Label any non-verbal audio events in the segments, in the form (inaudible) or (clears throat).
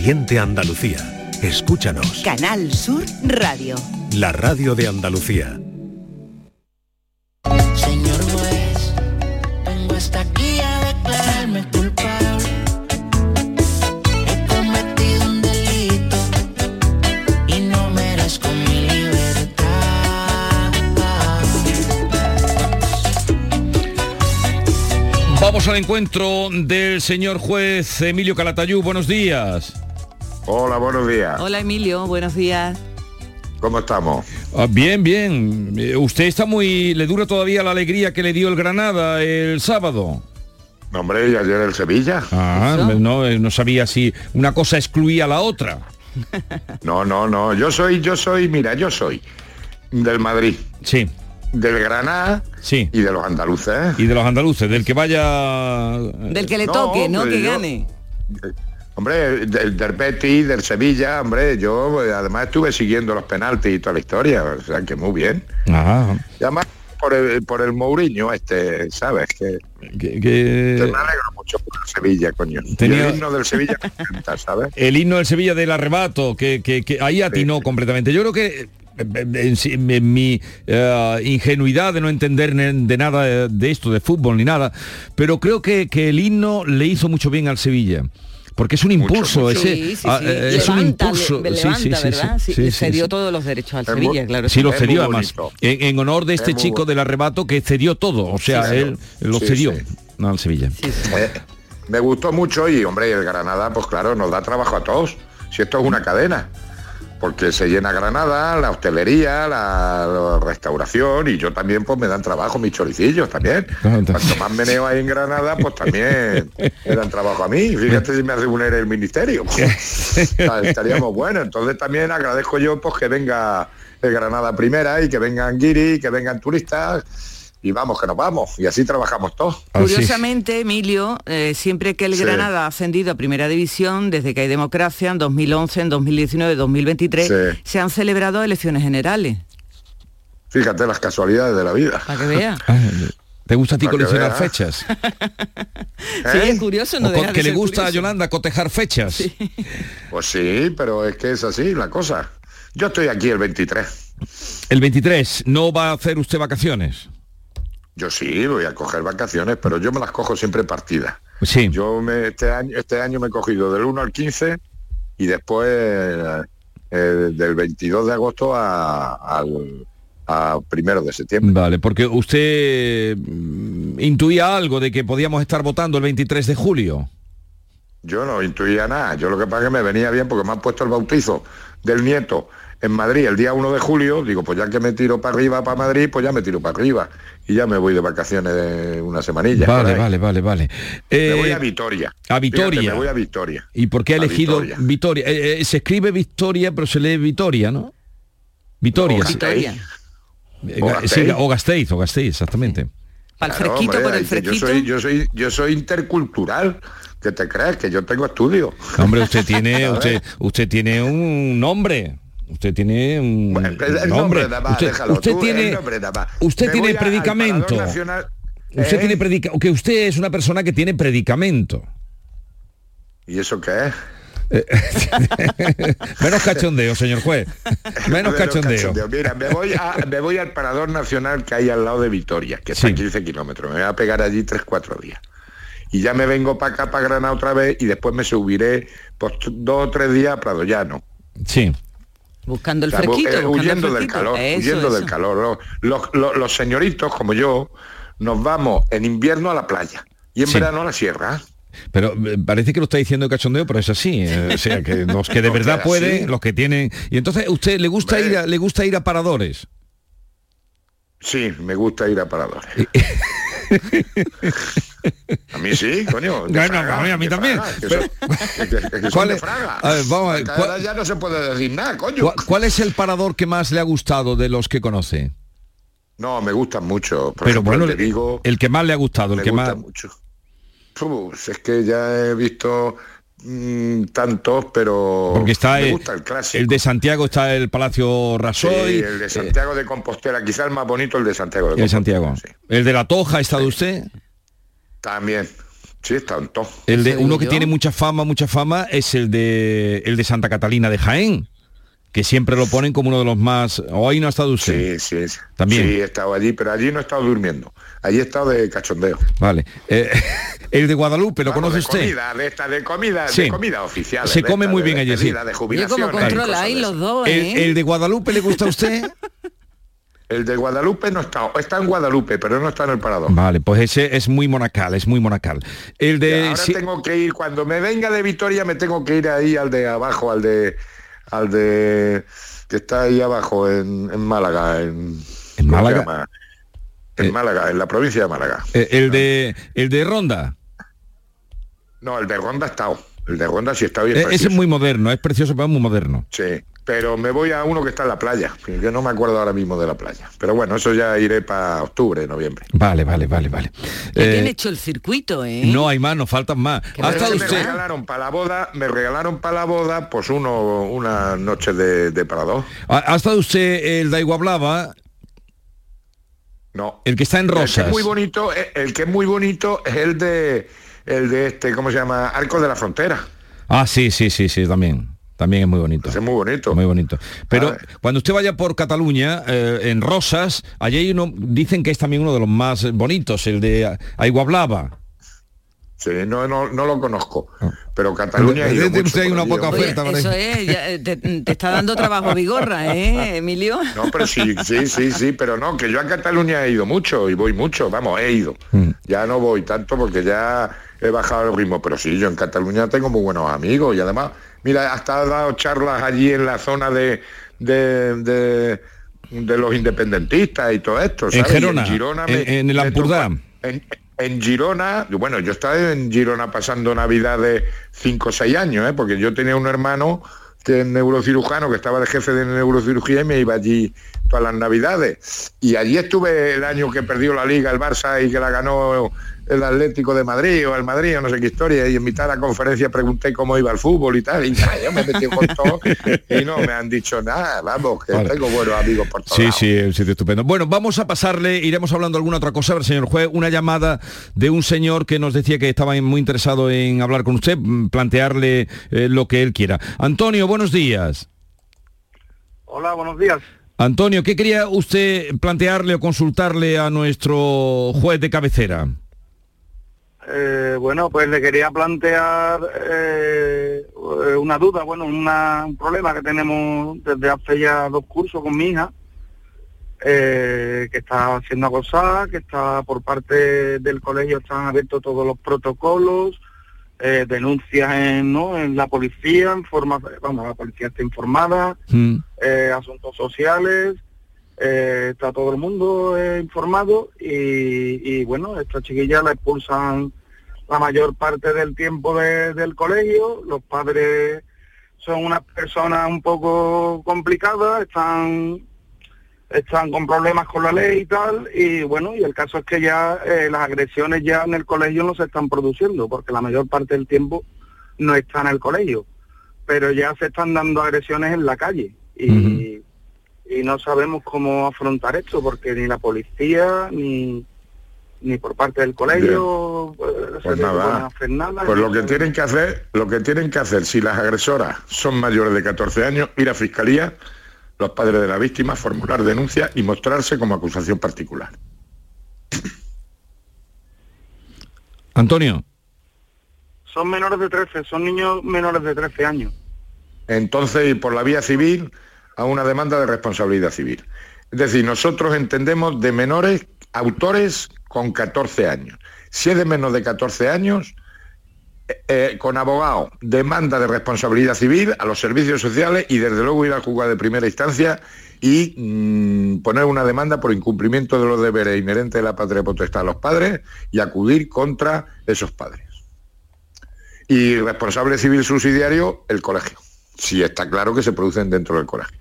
Siente Andalucía. Escúchanos. Canal Sur Radio. La radio de Andalucía. Señor juez, vengo hasta aquí a declararme culpable. He cometido un delito y no merezco mi libertad. Vamos al encuentro del señor juez Emilio Calatayú. Buenos días. Hola, buenos días. Hola Emilio, buenos días. ¿Cómo estamos? Ah, bien, bien. Eh, Usted está muy... ¿Le dura todavía la alegría que le dio el Granada el sábado? No, Hombre, y ayer el Sevilla. Ah, no, eh, no sabía si una cosa excluía a la otra. (laughs) No, no, no. Yo soy, yo soy, mira, yo soy del Madrid, Sí, del Granada sí. y de los andaluces. Y de los andaluces, del que vaya... Del que le No, toque, no que yo- gane. Hombre, del, del Betis, del Sevilla, hombre, yo eh, además estuve siguiendo los penaltis y toda la historia, o sea que muy bien. Ah, Y además por el, por el Mourinho este, ¿sabes? Que, que- me alegro mucho por el Sevilla, coño. Tenía- el himno del Sevilla encanta, ¿sabes? (laughs) el himno del Sevilla del arrebato, que, que- que ahí atinó completamente. Yo creo que eh, en, sí- mi eh, ingenuidad de no entender de nada de esto, de fútbol ni nada, pero creo que, que el himno le hizo mucho bien al Sevilla. Porque es un impulso, mucho. ese Sí, sí, ah, sí. eh, es un impulso. le- Sí, levanta, sí, sí, ¿verdad? sí, Sí, sí, cedió sí. todos los derechos al Es muy- Sevilla, claro. Sí, lo cedió además. En, en honor de este Es chico del arrebato que cedió todo. O sea, Sí, él lo cedió al Sevilla. Sí, sí. Eh, me gustó mucho y hombre, el Granada, pues claro, nos da trabajo a todos. Si esto es una cadena. Porque se llena Granada, la hostelería, la, la restauración y yo también pues me dan trabajo mis choricillos también. También. Cuanto más meneo hay en Granada, pues también me dan trabajo a mí. Fíjate si me hace un el ministerio. (laughs) Ah, Estaríamos buenos. Entonces también agradezco yo pues que venga Granada primera y que vengan guiri, que vengan turistas y vamos, que nos vamos. Y así trabajamos todos. Así. Curiosamente, Emilio, eh, siempre que el Sí. Granada ha ascendido a Primera División, desde que hay democracia, en 2011, en 2019, 2023, Sí. se han celebrado elecciones generales. Fíjate las casualidades de la vida. Para que vea. (laughs) Ah, ¿Te gusta a ti coleccionar veas. fechas? (laughs) Sí, ¿Eh? es curioso, no ¿O co- deja de que le gusta a. Yolanda cotejar fechas? Pues sí, pero es que es así la cosa. Yo estoy aquí el 23. El 23, ¿no va a hacer usted vacaciones? Yo sí, voy a coger vacaciones, pero yo me las cojo siempre partidas. Sí. Yo me, este, año, este año me he cogido del 1 al 15 y después eh, eh, del 22 de agosto a- al a primero de septiembre. Vale, porque usted mm, intuía algo de que podíamos estar votando el 23 de julio. Yo no intuía nada. Yo lo que pasa es que me venía bien porque me han puesto el bautizo del nieto en Madrid el día 1 de julio. Digo, pues ya que me tiro para arriba, para Madrid, pues ya me tiro para arriba. Y ya me voy de vacaciones de una semanilla. Vale, vale, vale, vale. Me Eh, voy a Vitoria. a Vitoria. Fíjate, me voy a Vitoria. ¿Y por qué ha elegido Vitoria. Vitoria? Eh, eh, se escribe Victoria, pero se lee Vitoria, ¿no? Vitoria. Eh, O ga- Gasteiz. sí, o Gasteiz, o Gasteiz, exactamente. Para el Claro, fresquito, hombre, por el fresquito. Yo soy, yo soy, yo soy intercultural. ¿Qué te crees? Que yo tengo estudio. Hombre, usted tiene, (laughs) usted, usted tiene un nombre. Usted tiene un Bueno, el- nombre. nombre más, usted déjalo usted tú, tiene, nombre usted tiene predicamento. Nacional, Usted ¿eh? tiene predica que usted es una persona que tiene predicamento. ¿Y eso qué es? (laughs) Menos cachondeo, señor juez. (laughs) Menos cachondeo. Mira, me voy, a- me voy al Parador Nacional que hay al lado de Vitoria, que está Sí. a 15 kilómetros. Me voy a pegar allí 3-4 días. Y ya me vengo para acá, para Granada otra vez, y después me subiré pues, dos o tres días a Prado Llano. Sí. Buscando el O sea, bu- fresquito. eh, buscando el huyendo del calor, Eso, huyendo del calor. Los, los- los- los señoritos como yo nos vamos en invierno a la playa y en Sí. verano a la sierra. Pero eh, parece que lo está diciendo de cachondeo, pero es así. eh, o sea, que (laughs) los que de verdad pueden, los que tienen. Y entonces, ¿usted le gusta ir a, le gusta ir a paradores? Sí, me gusta ir a paradores. (laughs) (laughs) a mí sí, coño. Bueno, Fraga, a mí también. ¿Cuál es? Vamos a ver, Porque ¿cuál- ahora ya no se puede decir nada, coño. ¿Cuál, cuál es el parador que más le ha gustado de los que conoce? No, me gustan mucho. Por Pero ejemplo, bueno, el de Vigo, el que más le ha gustado, el me que gusta más. mucho. Uf, es que ya he visto mm, tantos, pero Porque está me el, gusta el clásico. el de Santiago, está el Palacio Sí, Rasoy. el de eh, Santiago de Compostela, quizá el más bonito el de Santiago de el Compostela. Santiago. sí. El de la Toja, ¿ha estado usted? También, Sí, está en todo. El de uno que yo. tiene mucha fama, mucha fama es el de el de Santa Catalina de Jaén, que siempre lo ponen como uno de los más. O ahí no ha estado usted. Sí, sí, sí. También. Sí, he estado allí, pero allí no he estado durmiendo. Allí he estado de cachondeo. Vale. Eh, (laughs) el de Guadalupe, ¿lo Vamos, conoce de usted? Comida, de esta, de comida, Sí. de comida oficial. Se come esta, muy de bien allí, sí. De jubilación. como controláis los dos, El, ¿eh? el de Guadalupe le gusta a usted? (laughs) El de Guadalupe no está, está en Guadalupe, pero no está en el parador. vale, pues ese es muy monacal, es muy monacal. El de Ahora sí, tengo que ir, cuando me venga de Vitoria me tengo que ir ahí al de abajo, al de al de que está ahí abajo en, en Málaga, en, ¿En ¿cómo se Málaga? En Eh. Málaga, en la provincia de Málaga. eh, el de el de Ronda. No, el de Ronda ha estado. El de Ronda sí está bien. Eh, ese es muy moderno, es precioso, pero es muy moderno. Sí, pero me voy a uno que está en la playa, que no me acuerdo ahora mismo de la playa. Pero bueno, eso ya iré para octubre, noviembre. Vale, vale, vale, vale. Eh, tiene hecho el circuito, ¿eh? no hay más, nos faltan más. Qué ¿Ha Pero estado me usted? regalaron para la boda, me regalaron para la boda, pues uno, una noche de, de parador. ¿Ha, ha estado usted el de Iguablava, No. el que está en El que Rosas? es muy bonito, eh, el que es muy bonito es el de el de este, ¿cómo se llama? Arco de la Frontera. Ah, sí, sí, sí, sí, también. También es muy bonito. Ese es muy bonito. Muy bonito. Pero Ah. cuando usted vaya por Cataluña, eh, en Rosas, allí hay uno, dicen que es también uno de los más bonitos, el de Aiguablava. Sí, no, no, no lo conozco. Pero Cataluña mucho usted hay una allí, poca hombre. Oye, oferta, eso es, ya, eh, te, te está dando trabajo Vigorra, ¿eh, Emilio? No, pero sí, sí, sí, sí, pero no, que yo a Cataluña he ido mucho y voy mucho, vamos, he ido. Mm. Ya no voy tanto porque ya he bajado el ritmo, pero sí, yo en Cataluña tengo muy buenos amigos y además, mira, hasta he dado charlas allí en la zona de, de, de, de los independentistas y todo esto. En ¿sabes? Y Gerona, en- en el me Ampurdá. toca- En, en Girona, bueno, yo estaba en Girona pasando Navidad de 5 o 6 años, ¿eh? porque yo tenía un hermano que es neurocirujano, que estaba de jefe de neurocirugía y me iba allí todas las Navidades. Y allí estuve el año que perdió la Liga el Barça y que la ganó el Atlético de Madrid o el Madrid o no sé qué historia. Y en mitad de la conferencia pregunté cómo iba el fútbol y tal. Y nada, yo me metí con todo y no me han dicho nada. Vamos, que Vale. tengo buenos amigos por todos Sí, lados. sí, es un sitio estupendo. Bueno, vamos a pasarle, iremos hablando alguna otra cosa, a ver, señor juez, una llamada de un señor que nos decía que estaba muy interesado en hablar con usted, mm, plantearle eh, lo que él quiera. Antonio, buenos días. Hola, buenos días. Antonio, ¿qué quería usted plantearle o consultarle a nuestro juez de cabecera? Eh, bueno, pues le quería plantear eh, una duda, bueno, una- un problema que tenemos desde hace ya dos cursos con mi hija, eh, que está siendo acosada, que está por parte del colegio, están abiertos todos los protocolos, denuncias en, ¿no? en la policía, en forma, vamos, la policía está informada, Mm, asuntos sociales, eh, está todo el mundo eh, informado y, bueno, esta chiquilla la expulsan la mayor parte del tiempo de- del colegio, los padres son unas personas un poco complicadas, están están con problemas con la ley y tal, y bueno, y el caso es que ya eh, las agresiones ya en el colegio no se están produciendo, porque la mayor parte del tiempo no está en el colegio, pero ya se están dando agresiones en la calle, y, y no sabemos cómo afrontar esto, porque ni la policía, ni, ni por parte del colegio eh, Pues nada. pueden hacer nada. Pues lo que tienen que hacer, lo que tienen que hacer, si las agresoras son mayores de 14 años, ir a fiscalía, los padres de la víctima, formular denuncia y mostrarse como acusación particular. Antonio, Son menores de 13, son niños menores de 13 años. Entonces, ir por la vía civil a una demanda de responsabilidad civil. Es decir, nosotros entendemos de menores autores con 14 años. Si es de menos de 14 años, eh, eh, con abogado, demanda de responsabilidad civil a los servicios sociales y desde luego ir al juzgado de primera instancia y mm, poner una demanda por incumplimiento de los deberes inherentes de la patria potestad a los padres y acudir contra esos padres. Y responsable civil subsidiario, el colegio, si está claro que se producen dentro del colegio.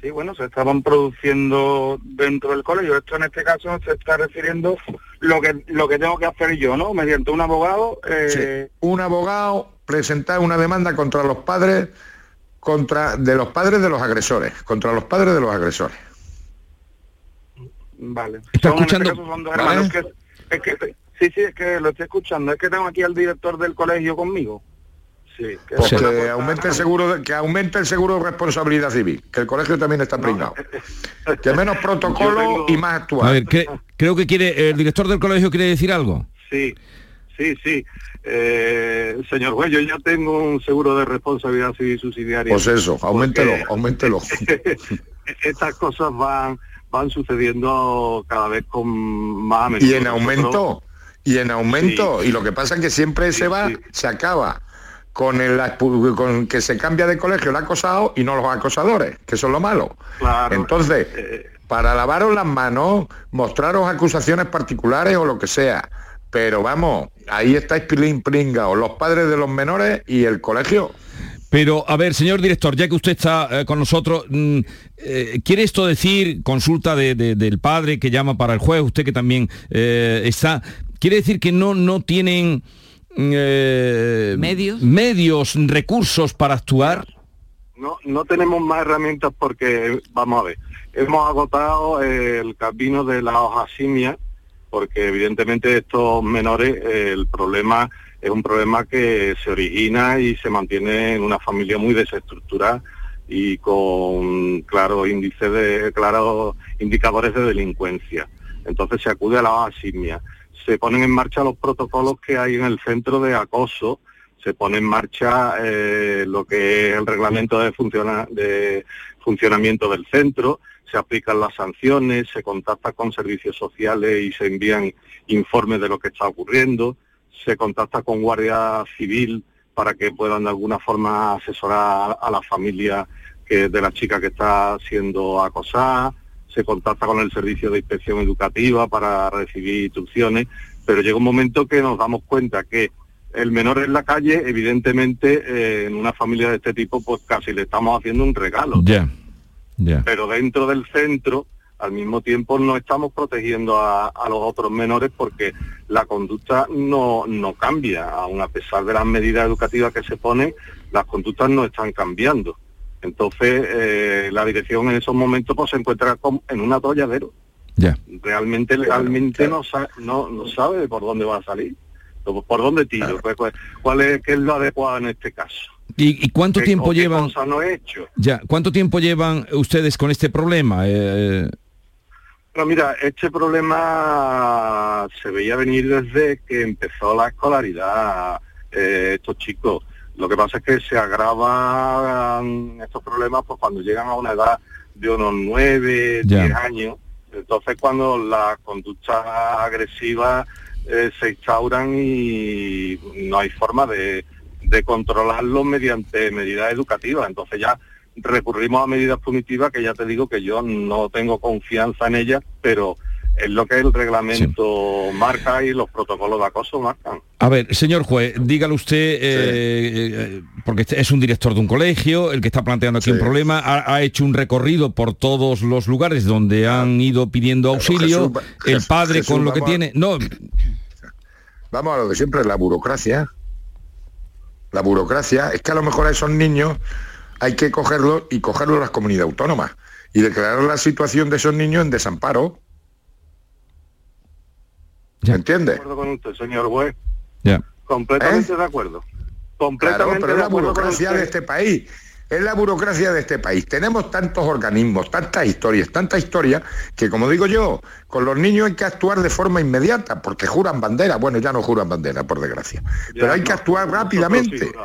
Sí, bueno, se estaban produciendo dentro del colegio. Esto en este caso se está refiriendo lo que lo que tengo que hacer yo, ¿no? Mediante un abogado. eh, Un abogado presentar una demanda contra los padres, contra de los padres de los agresores, contra los padres de los agresores. Vale. Está Son, en este escuchando- caso son dos ¿Vale? hermanos que, es que Sí, sí, es que lo estoy escuchando. Es que tengo aquí al director del colegio conmigo. Sí, que Pues que aumente el seguro de, que aumente el seguro de responsabilidad civil, que el colegio también está pringado. Que menos (laughs) protocolo tengo- y más actual. A ver, cre- creo que quiere, el director del colegio quiere decir algo. Sí, sí, sí. Eh, señor juez, yo ya tengo un seguro de responsabilidad civil subsidiaria. Pues eso, aumentelo, Porque- aumentelo. (laughs) (laughs) Estas cosas van van sucediendo cada vez con más a menudo. Y en Nosotros- aumento, y en aumento. Y lo que pasa es que siempre Sí, se va, sí. se acaba con el con que se cambia de colegio el acosado y no los acosadores, que son lo malo. Claro. Entonces, Eh, para lavaros las manos, mostraros acusaciones particulares o lo que sea. Pero vamos, ahí estáis pilín pringaos, los padres de los menores y el colegio. Pero, a ver, señor director, ya que usted está eh, con nosotros, mm, eh, ¿quiere esto decir, consulta de- de- del padre que llama para el juez, usted que también eh, está, ¿quiere decir que no, no tienen eh, Medios. medios, recursos para actuar? No, no tenemos más herramientas porque, vamos a ver, hemos agotado el camino de la hoja simia, porque evidentemente estos menores, eh, el problema es un problema que se origina y se mantiene en una familia muy desestructurada y con claros índices de, claros indicadores de delincuencia. Entonces se acude a la hoja simia. Se ponen en marcha los protocolos que hay en el centro de acoso, se pone en marcha eh, lo que es el reglamento de, funciona- de funcionamiento del centro, se aplican las sanciones, se contacta con servicios sociales y se envían informes de lo que está ocurriendo, se contacta con Guardia Civil para que puedan de alguna forma asesorar a la familia de la chica que está siendo acosada, se contacta con el servicio de inspección educativa para recibir instrucciones, pero llega un momento que nos damos cuenta que el menor en la calle, evidentemente, eh, en una familia de este tipo, pues casi le estamos haciendo un regalo. Ya, ya. Pero dentro del centro, al mismo tiempo, no estamos protegiendo a, a los otros menores porque la conducta no, no cambia. Aun a pesar de las medidas educativas que se ponen, las conductas no están cambiando. Entonces, eh, la dirección en esos momentos pues, se encuentra con- en un atolladero. Ya. realmente legalmente no, sa- no no sabe por dónde va a salir por dónde tiro ¿Cuál- cuál, cuál es qué es lo adecuado en este caso. ¿Y, y cuánto ¿Qué- tiempo llevan? cosa no he hecho Ya, ¿cuánto tiempo llevan ustedes con este problema? Eh, pero mira este problema se veía venir desde que empezó la escolaridad eh, estos chicos lo que pasa es que se agravan estos problemas pues cuando llegan a una edad de unos nueve, Ya. diez años entonces cuando las conductas agresivas eh, se instauran y no hay forma de, de controlarlo mediante medidas educativas. Entonces ya recurrimos a medidas punitivas que ya te digo que yo no tengo confianza en ellas, pero es lo que el reglamento marca y los protocolos de acoso marcan. A ver, señor juez, dígale usted, eh, eh, porque este es un director de un colegio, el que está planteando aquí Sí. un problema, ha, ha hecho un recorrido por todos los lugares donde han ido pidiendo auxilio, Jesús, el Jesús, padre con lo que a- tiene... No, Vamos a lo de siempre, la burocracia. La burocracia es que a lo mejor a esos niños hay que cogerlos y cogerlos las comunidades autónomas y declarar la situación de esos niños en desamparo. ¿Me entiende? De acuerdo con usted, señor juez. ya. Completamente ¿Eh? de acuerdo. Claro, Completamente pero es de la burocracia de este país. Es la burocracia de este país. Tenemos tantos organismos, tantas historias, tantas historias, que como digo yo, con los niños hay que actuar de forma inmediata, porque juran bandera. Bueno, ya no juran bandera, por desgracia. Pero hay que actuar rápidamente. (laughs)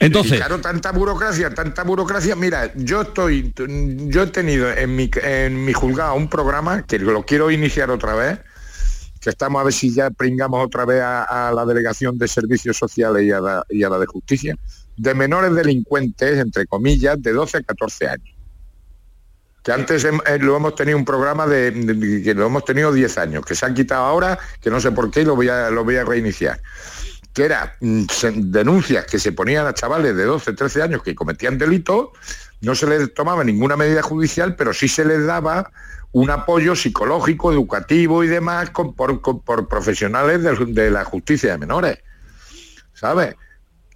Y Entonces, claro, tanta burocracia, tanta burocracia. Mira, yo estoy, yo he tenido en mi, en mi juzgado un programa que lo quiero iniciar otra vez, que estamos a ver si ya pringamos otra vez a, la delegación de servicios sociales y a, la, de justicia, de menores delincuentes, entre comillas, de 12 a 14 años. Que antes eh, lo hemos tenido un programa de, que lo hemos tenido 10 años, que se han quitado ahora, que no sé por qué y lo voy a, lo voy a reiniciar que era mm, denuncias que se ponían a chavales de 12, 13 años que cometían delitos, no se les tomaba ninguna medida judicial, pero sí se les daba un apoyo psicológico, educativo y demás con- por, con- por profesionales de, la justicia de menores. ¿Sabes?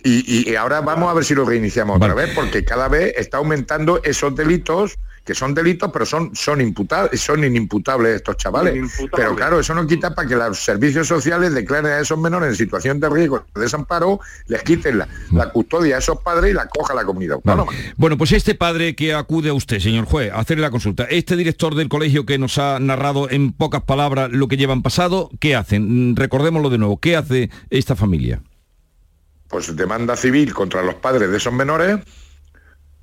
Y, y- ahora vamos a ver si lo reiniciamos otra Vale. vez, porque cada vez está aumentando esos delitos que son delitos, pero son, son, imputables, son inimputables estos chavales. Pero claro, eso no quita para que los servicios sociales declaren a esos menores en situación de riesgo, de desamparo, les quiten la, la custodia a esos padres y la coja la comunidad autónoma. Bueno, pues este padre que acude a usted, señor juez, a hacerle la consulta, este director del colegio que nos ha narrado en pocas palabras lo que llevan pasado, ¿qué hacen? Recordémoslo de nuevo, ¿qué hace esta familia? Pues demanda civil contra los padres de esos menores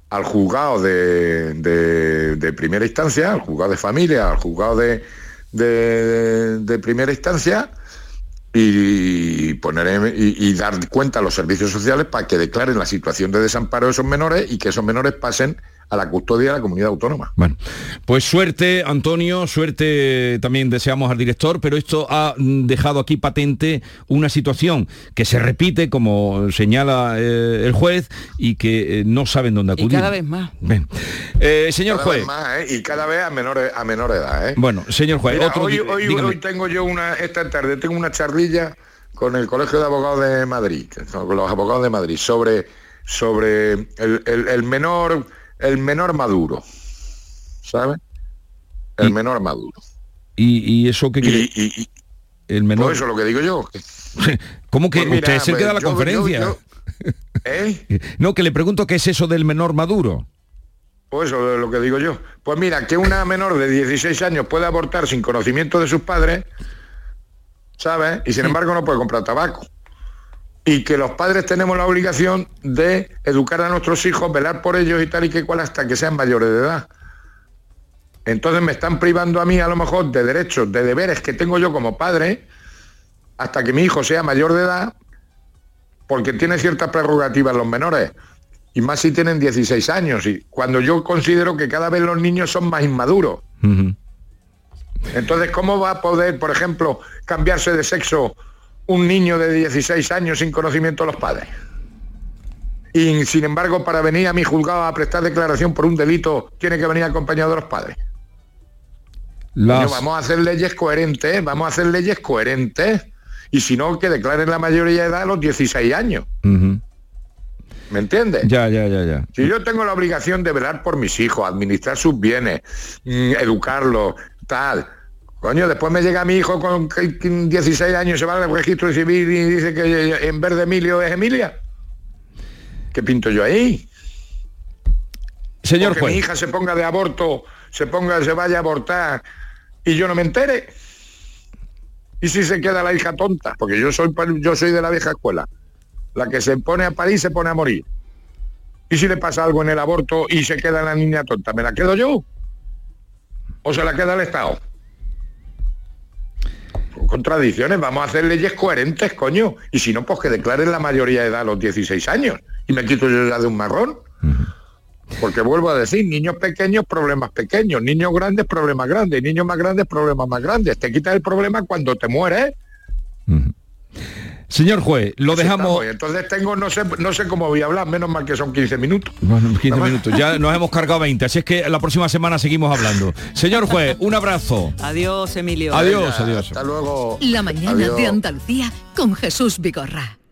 al juzgado de, de, primera instancia, al juzgado de familia, al juzgado de, de primera instancia y poner y, dar cuenta a los servicios sociales para que declaren la situación de desamparo de esos menores y que esos menores pasen a la custodia de la comunidad autónoma. Bueno, pues suerte, Antonio, suerte también deseamos al director, pero esto ha mm, dejado aquí patente una situación que se repite, como señala eh, el juez, y que eh, no saben dónde acudir. Y cada vez más. Eh, señor juez. y cada vez a menor, a menor edad. Bueno, señor juez. hoy, hoy, tengo yo una, esta tarde tengo una charlilla con el Colegio de Abogados de Madrid, con los abogados de Madrid, sobre, sobre el, el menor el menor maduro, ¿sabe? El menor maduro. ¿Y, eso qué quiere? el menor... Pues eso es lo que digo yo. (laughs) ¿Cómo que pues usted es el que da la conferencia? ¿Eh? (laughs) No, que le pregunto qué es eso del menor maduro. Pues eso es lo que digo yo. Pues mira, que una menor de 16 años puede abortar sin conocimiento de sus padres, ¿sabes? Y sin embargo no puede comprar tabaco y que los padres tenemos la obligación de educar a nuestros hijos, velar por ellos y tal y que cual hasta que sean mayores de edad. Entonces me están privando a mí a lo mejor de derechos, de deberes que tengo yo como padre, hasta que mi hijo sea mayor de edad, porque tiene ciertas prerrogativas los menores, y más si tienen 16 años, y cuando yo considero que cada vez los niños son más inmaduros. Entonces, ¿cómo va a poder, por ejemplo, cambiarse de sexo un niño de 16 años sin conocimiento de los padres. Y sin embargo, para venir a mi juzgado a prestar declaración por un delito, tiene que venir acompañado de los padres. vamos a hacer leyes coherentes, vamos a hacer leyes coherentes. Y si no, que declaren la mayoría de edad a los 16 años. ¿Me entiendes? Ya, ya, ya, ya. Si yo tengo la obligación de velar por mis hijos, administrar sus bienes, mm, educarlos, tal, Coño, después me llega mi hijo con 16 años, se va al registro civil y dice que en vez de Emilio es Emilia. ¿Qué pinto yo ahí? Señor juez. mi hija se ponga de aborto, se ponga, se vaya a abortar y yo no me entere. ¿Y si se queda la hija tonta? Porque yo soy, yo soy de la vieja escuela. La que se pone a parir se pone a morir. ¿Y si le pasa algo en el aborto y se queda la niña tonta? ¿Me la quedo yo? ¿O se la queda el Estado? Contradicciones, vamos a hacer leyes coherentes, coño. Y si no, pues que declaren la mayoría de edad a los 16 años. Y me quito yo ya de un marrón. Porque vuelvo a decir, niños pequeños, problemas pequeños, niños grandes, problemas grandes, niños más grandes, problemas más grandes. Te quitas el problema cuando te mueres. Señor juez, lo dejamos... Entonces tengo, no sé, no sé cómo voy a hablar, menos mal que son 15 minutos. Bueno, 15 minutos, ya nos hemos cargado 20, así es que la próxima semana seguimos hablando. Señor juez, un abrazo. Adiós, Emilio. Adiós, adiós. Hasta luego. La mañana de Andalucía con Jesús Vigorra.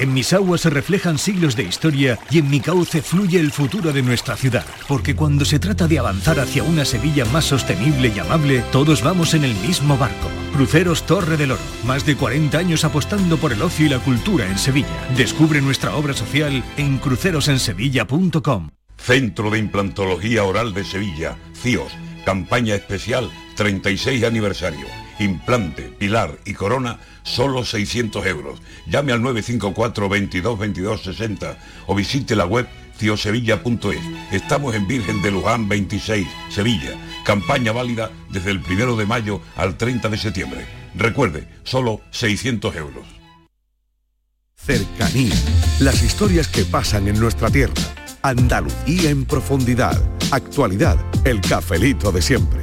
en mis aguas se reflejan siglos de historia y en mi cauce fluye el futuro de nuestra ciudad. Porque cuando se trata de avanzar hacia una Sevilla más sostenible y amable, todos vamos en el mismo barco. Cruceros Torre del Oro. Más de 40 años apostando por el ocio y la cultura en Sevilla. Descubre nuestra obra social en crucerosensevilla.com. Centro de Implantología Oral de Sevilla, CIOS. Campaña especial 36 aniversario implante, pilar y corona, solo 600 euros. Llame al 954 22 22 60 o visite la web ciosevilla.es. Estamos en Virgen de Luján 26, Sevilla. Campaña válida desde el 1 de mayo al 30 de septiembre. Recuerde, solo 600 euros. Cercanía. Las historias que pasan en nuestra tierra. Andalucía en profundidad. Actualidad. El cafelito de siempre.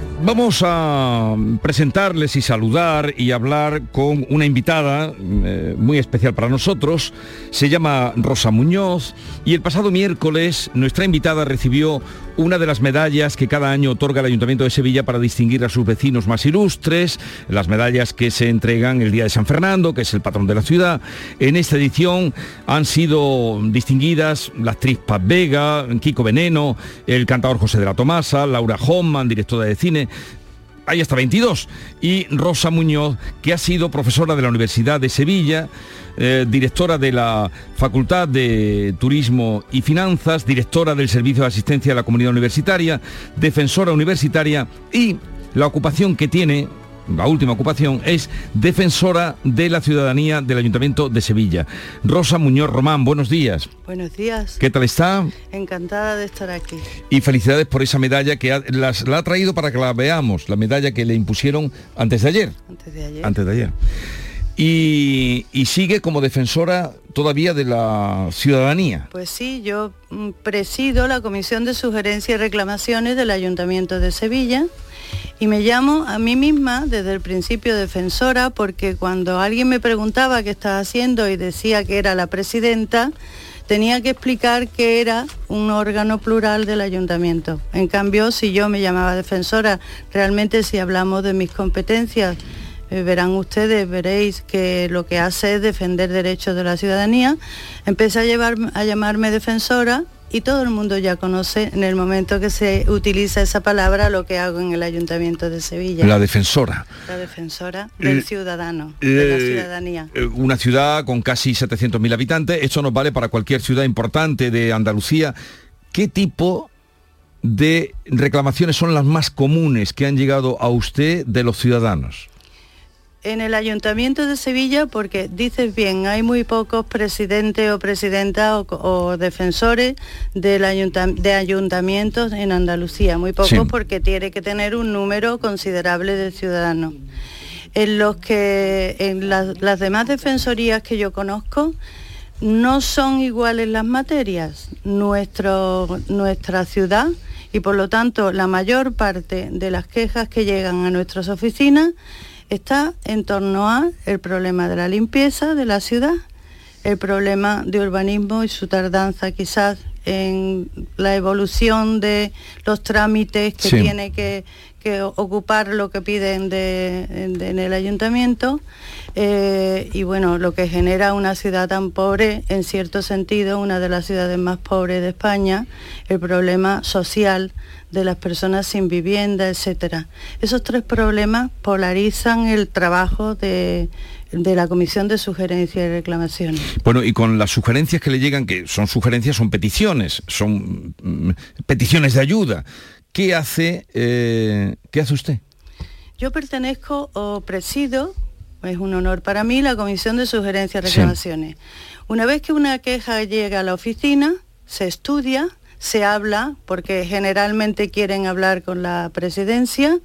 vamos a presentarles y saludar y hablar con una invitada eh, muy especial para nosotros. Se llama Rosa Muñoz y el pasado miércoles nuestra invitada recibió una de las medallas que cada año otorga el Ayuntamiento de Sevilla para distinguir a sus vecinos más ilustres, las medallas que se entregan el día de San Fernando, que es el patrón de la ciudad. En esta edición han sido distinguidas la actriz Paz Vega, Kiko Veneno, el cantador José de la Tomasa, Laura Hoffman, directora de cine, hay hasta 22. Y Rosa Muñoz, que ha sido profesora de la Universidad de Sevilla, eh, directora de la Facultad de Turismo y Finanzas, directora del Servicio de Asistencia a la Comunidad Universitaria, defensora universitaria y la ocupación que tiene la última ocupación, es defensora de la ciudadanía del Ayuntamiento de Sevilla. Rosa Muñoz Román, buenos días. Buenos días. ¿Qué tal está? Encantada de estar aquí. Y felicidades por esa medalla que ha- las- la ha traído para que la veamos, la medalla que le impusieron antes de ayer. Antes de ayer. Antes de ayer. Y, y sigue como defensora todavía de la ciudadanía. Pues sí, yo mm, presido la Comisión de Sugerencias y Reclamaciones del Ayuntamiento de Sevilla y me llamo a mí misma desde el principio defensora porque cuando alguien me preguntaba qué estaba haciendo y decía que era la presidenta, tenía que explicar que era un órgano plural del ayuntamiento. En cambio, si yo me llamaba defensora, realmente si hablamos de mis competencias, verán ustedes, veréis que lo que hace es defender derechos de la ciudadanía. Empecé a, llevar, a llamarme defensora y todo el mundo ya conoce en el momento que se utiliza esa palabra lo que hago en el Ayuntamiento de Sevilla. La defensora. La defensora del Eh, ciudadano, de la Eh, ciudadanía. eh, Una ciudad con casi 700.000 habitantes, esto nos vale para cualquier ciudad importante de Andalucía. ¿Qué tipo de reclamaciones son las más comunes que han llegado a usted de los ciudadanos? En el Ayuntamiento de Sevilla, porque dices bien, hay muy pocos presidentes o presidentas o, o defensores del ayunta- de ayuntamientos en Andalucía, muy pocos Sí. porque tiene que tener un número considerable de ciudadanos. En los que en las, las demás defensorías que yo conozco no son iguales las materias. Nuestro, nuestra ciudad y por lo tanto la mayor parte de las quejas que llegan a nuestras oficinas está en torno a el problema de la limpieza de la ciudad, el problema de urbanismo y su tardanza quizás en la evolución de los trámites que Sí. tiene que, que ocupar lo que piden de- de- en el ayuntamiento eh, y bueno, lo que genera una ciudad tan pobre, en cierto sentido, una de las ciudades más pobres de España, el problema social de las personas sin vivienda, etcétera. Esos tres problemas polarizan el trabajo de, de la Comisión de Sugerencias y Reclamaciones. Bueno, y con las sugerencias que le llegan, que son sugerencias, son peticiones, son mm, peticiones de ayuda. ¿Qué hace, eh, ¿qué hace usted? Yo pertenezco o presido, es un honor para mí, la Comisión de Sugerencias y Sí. Reclamaciones. Una vez que una queja llega a la oficina, se estudia, se habla, porque generalmente quieren hablar con la presidencia,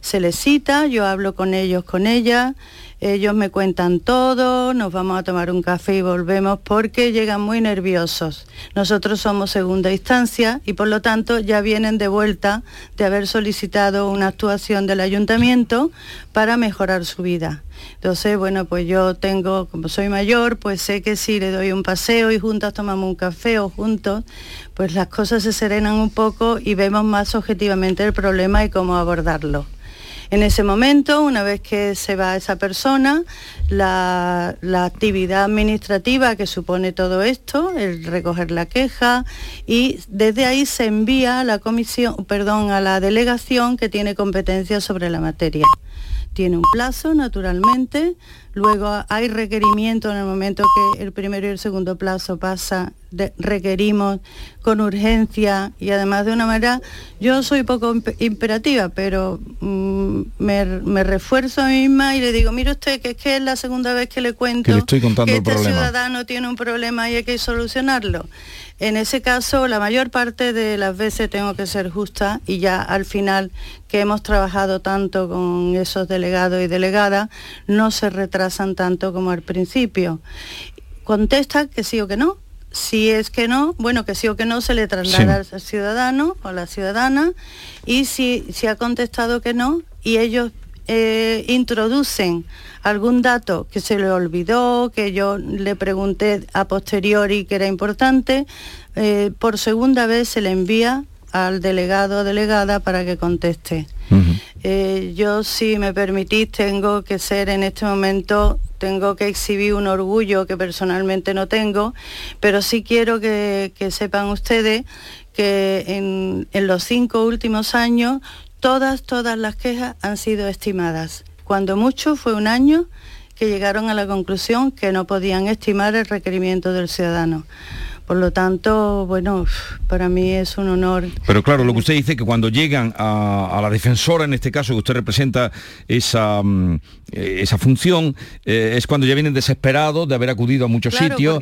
se les cita, yo hablo con ellos, con ellas, ellos me cuentan todo, nos vamos a tomar un café y volvemos porque llegan muy nerviosos. Nosotros somos segunda instancia y por lo tanto ya vienen de vuelta de haber solicitado una actuación del ayuntamiento para mejorar su vida. Entonces, bueno, pues yo tengo, como soy mayor, pues sé que si le doy un paseo y juntas tomamos un café o juntos, pues las cosas se serenan un poco y vemos más objetivamente el problema y cómo abordarlo. En ese momento, una vez que se va esa persona, la, actividad administrativa que supone todo esto, el recoger la queja, y desde ahí se envía a la comisión, perdón, a la delegación que tiene competencia sobre la materia. Tiene un plazo, naturalmente, luego hay requerimiento en el momento que el primero y el segundo plazo pasa requerimos con urgencia y además de una manera, yo soy poco imperativa, pero mm, me, refuerzo a mí misma y le digo, mire usted que es que es la segunda vez que le cuento que, este ciudadano tiene un problema y hay que solucionarlo. En ese caso, la mayor parte de las veces tengo que ser justa y ya al final que hemos trabajado tanto con esos delegados y delegadas, no se retrasan tanto como al principio. Contesta que sí o que no, si es que no, bueno, que sí o que no, se le traslada al ciudadano o a la ciudadana. Y si, si ha contestado que no y ellos eh, introducen algún dato que se le olvidó, que yo le pregunté a posteriori que era importante, eh, por segunda vez se le envía al delegado o delegada para que conteste. Eh, yo, si me permitís, tengo que ser en este momento, tengo que exhibir un orgullo que personalmente no tengo, pero sí quiero que, sepan ustedes que en, en los cinco últimos años todas, todas las quejas han sido estimadas. Cuando mucho fue un año que llegaron a la conclusión que no podían estimar el requerimiento del ciudadano. Por lo tanto, bueno, para mí es un honor. Pero claro, lo que usted dice que cuando llegan a, la defensora, en este caso que usted representa esa, mm, eh, esa función, eh, es cuando ya vienen desesperados de haber acudido a muchos sitios.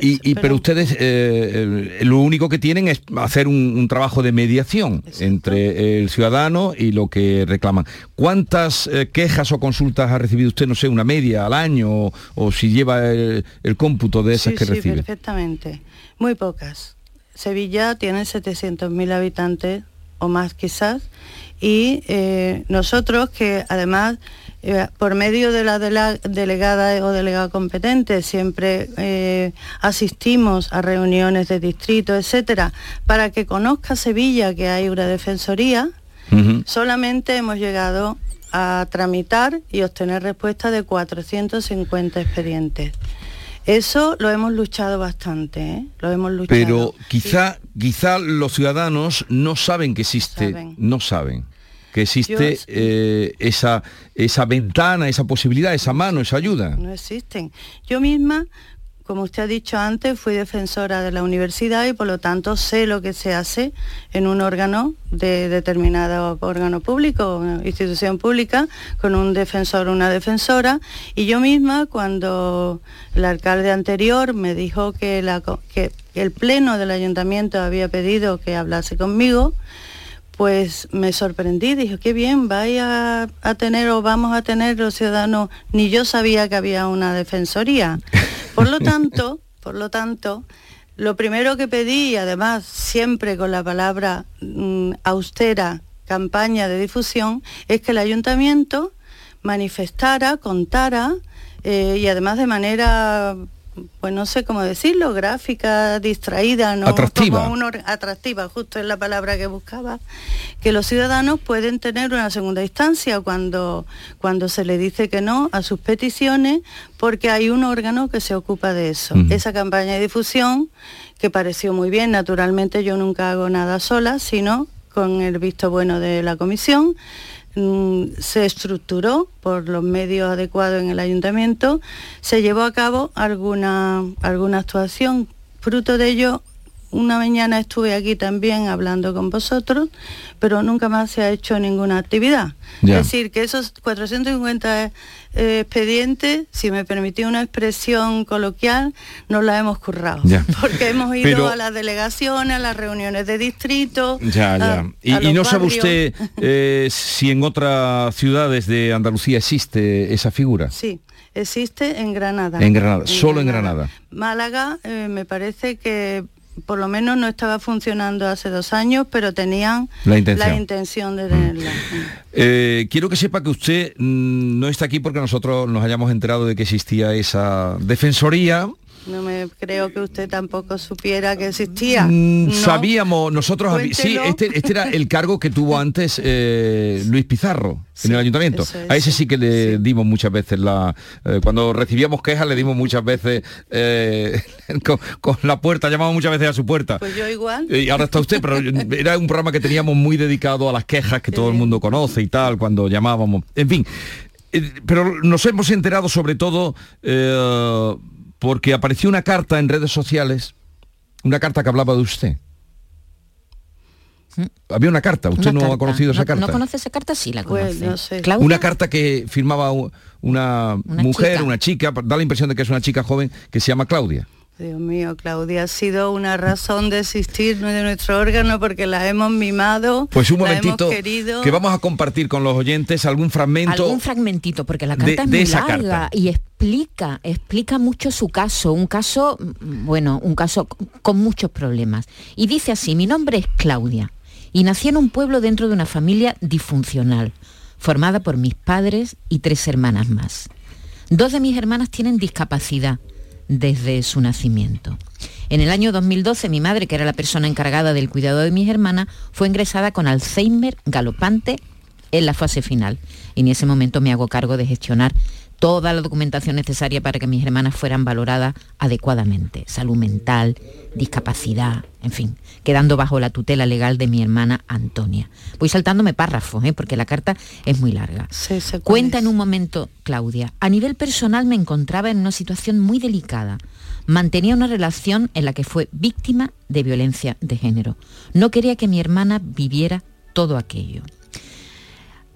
Y, pero ustedes eh, lo único que tienen es hacer un, trabajo de mediación entre el ciudadano y lo que reclaman. ¿Cuántas quejas o consultas ha recibido usted, no sé, una media al año o, si lleva el, cómputo de esas que sí, recibe? Perfectamente. Muy pocas. Sevilla tiene 700.000 habitantes o más quizás y eh, nosotros que además eh, por medio de la, delegada o delegado competente siempre eh, asistimos a reuniones de distrito, etcétera, para que conozca Sevilla que hay una defensoría, solamente hemos llegado a tramitar y obtener respuesta de 450 expedientes. Eso lo hemos luchado bastante, ¿eh? lo hemos luchado. Pero quizá, quizá los ciudadanos no saben que existe, no saben que existe eh, esa, esa ventana, esa posibilidad, esa mano, esa ayuda. No existen. Yo misma como usted ha dicho antes, fui defensora de la universidad y por lo tanto sé lo que se hace en un órgano de determinado órgano público, institución pública, con un defensor o una defensora. Y yo misma, cuando el alcalde anterior me dijo que, el pleno del ayuntamiento había pedido que hablase conmigo, pues me sorprendí, dije, qué bien, vaya a tener o vamos a tener los ciudadanos, ni yo sabía que había una defensoría. (laughs) Por lo tanto, por lo tanto, lo primero que pedí, además siempre con la palabra mm, austera, campaña de difusión, es que el ayuntamiento manifestara, contara, eh, y además de manera pues no sé cómo decirlo, gráfica, distraída, ¿no? Atractiva. atractiva, justo es la palabra que buscaba, que los ciudadanos pueden tener una segunda instancia cuando, cuando se le dice que no a sus peticiones, porque hay un órgano que se ocupa de eso. Esa campaña de difusión, que pareció muy bien, naturalmente yo nunca hago nada sola, sino con el visto bueno de la comisión, se estructuró por los medios adecuados en el ayuntamiento, se llevó a cabo alguna, alguna actuación. Fruto de ello, una mañana estuve aquí también hablando con vosotros, pero nunca más se ha hecho ninguna actividad. Ya. Es decir, que esos 450 eh, expedientes, si me permití una expresión coloquial, nos la hemos currado. Ya. (laughs) Porque hemos ido Pero- a las delegaciones, a las reuniones de distrito. Ya, a- ya. Y, a y los no sabe usted (laughs) eh, si en otras ciudades de Andalucía existe esa figura. Sí, existe en Granada. En Granada, solo en Granada. Málaga eh, me parece que por lo menos no estaba funcionando hace dos años, pero tenían La intención. Mm. intención de tenerla. Eh, quiero que sepa que usted mm, no está aquí porque nosotros nos hayamos enterado de que existía esa defensoría. No me creo que usted tampoco supiera que existía. Mm, ¿no? Sabíamos, nosotros sí, este, este era el cargo que tuvo antes eh, Luis Pizarro en el ayuntamiento. es, A ese sí que le dimos muchas veces la. eh, cuando recibíamos quejas le dimos muchas veces eh, (laughs) con, con la puerta, llamamos muchas veces a su puerta. Pues yo igual. Y ahora está usted, pero (laughs) era un programa que teníamos muy dedicado a las quejas que todo el mundo conoce y tal, cuando llamábamos. En fin, pero nos hemos enterado sobre todo porque apareció una carta en redes sociales, una carta que hablaba de usted. Había una carta, usted ¿Mm? Una no ha conocido esa ¿No- carta. ¿No conoce esa carta? Sí, la Pues, conoce. no sé. ¿Claudia? Una carta que firmaba una, Una mujer, chica. una chica, da la impresión de que es una chica joven que se llama Claudia. Dios mío, Claudia, ha sido una razón de existir de nuestro órgano porque la hemos mimado, Pues un la hemos momentito querido. que vamos a compartir con los oyentes algún fragmento. Algún fragmentito, porque la carta de es esa muy larga carta. y explica, explica mucho su caso, un caso, bueno, un caso con muchos problemas. Y dice así, mi nombre es Claudia y nací en un pueblo dentro de una familia disfuncional, formada por mis padres y tres hermanas más. Dos de mis hermanas tienen discapacidad desde su nacimiento. En el año 2012 mi madre, que era la persona encargada del cuidado de mis hermanas, fue ingresada con Alzheimer galopante en la fase final. Y en ese momento me hago cargo de gestionar toda la documentación necesaria para que mis hermanas fueran valoradas adecuadamente. Salud mental, discapacidad, en fin, quedando bajo la tutela legal de mi hermana Antonia. Voy saltándome párrafos, ¿eh? porque la carta es muy larga. Sí, Cuenta es. en un momento, Claudia, a nivel personal me encontraba en una situación muy delicada. Mantenía una relación en la que fue víctima de violencia de género. No quería que mi hermana viviera todo aquello.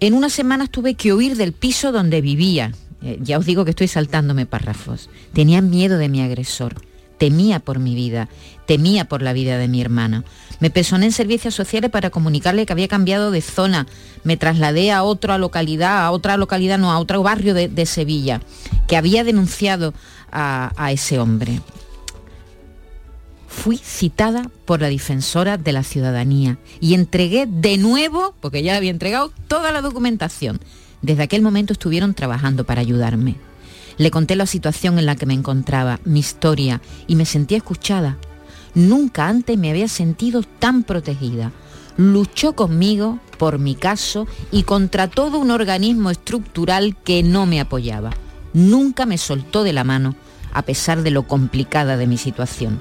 En unas semanas tuve que huir del piso donde vivía. Eh, ya os digo que estoy saltándome párrafos. Tenía miedo de mi agresor. Temía por mi vida. Temía por la vida de mi hermana. Me personé en servicios sociales para comunicarle que había cambiado de zona. Me trasladé a otra localidad, a otra localidad, no, a otro barrio de, Sevilla, que había denunciado a, a ese hombre fui citada por la defensora de la ciudadanía y entregué de nuevo, porque ya había entregado toda la documentación. Desde aquel momento estuvieron trabajando para ayudarme. Le conté la situación en la que me encontraba, mi historia, y me sentí escuchada. Nunca antes me había sentido tan protegida. Luchó conmigo por mi caso y contra todo un organismo estructural que no me apoyaba. Nunca me soltó de la mano, a pesar de lo complicada de mi situación.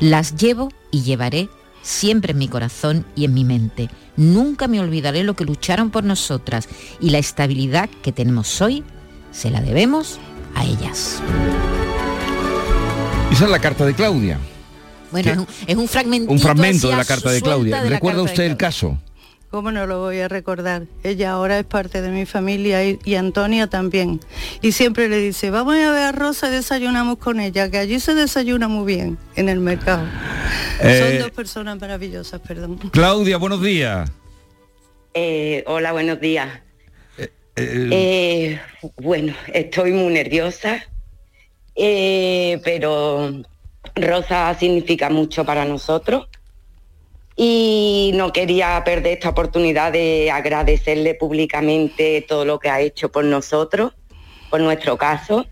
Las llevo y llevaré siempre en mi corazón y en mi mente. Nunca me olvidaré lo que lucharon por nosotras y la estabilidad que tenemos hoy se la debemos a ellas. Esa es la carta de Claudia. Bueno, es un, es un fragmento de la carta de Claudia. de ¿Recuerda usted el caso? ¿Cómo no lo voy a recordar? Ella ahora es parte de mi familia y, y Antonia también. Y siempre le dice, vamos a ver a Rosa y desayunamos con ella, que allí se desayuna muy bien en el mercado. Eh, Son dos personas maravillosas, perdón. Claudia, buenos días. Eh, hola, buenos días. Eh, bueno, estoy muy nerviosa, eh, pero Rosa significa mucho para nosotros y no quería perder esta oportunidad de agradecerle públicamente todo lo que ha hecho por nosotros, por nuestro caso.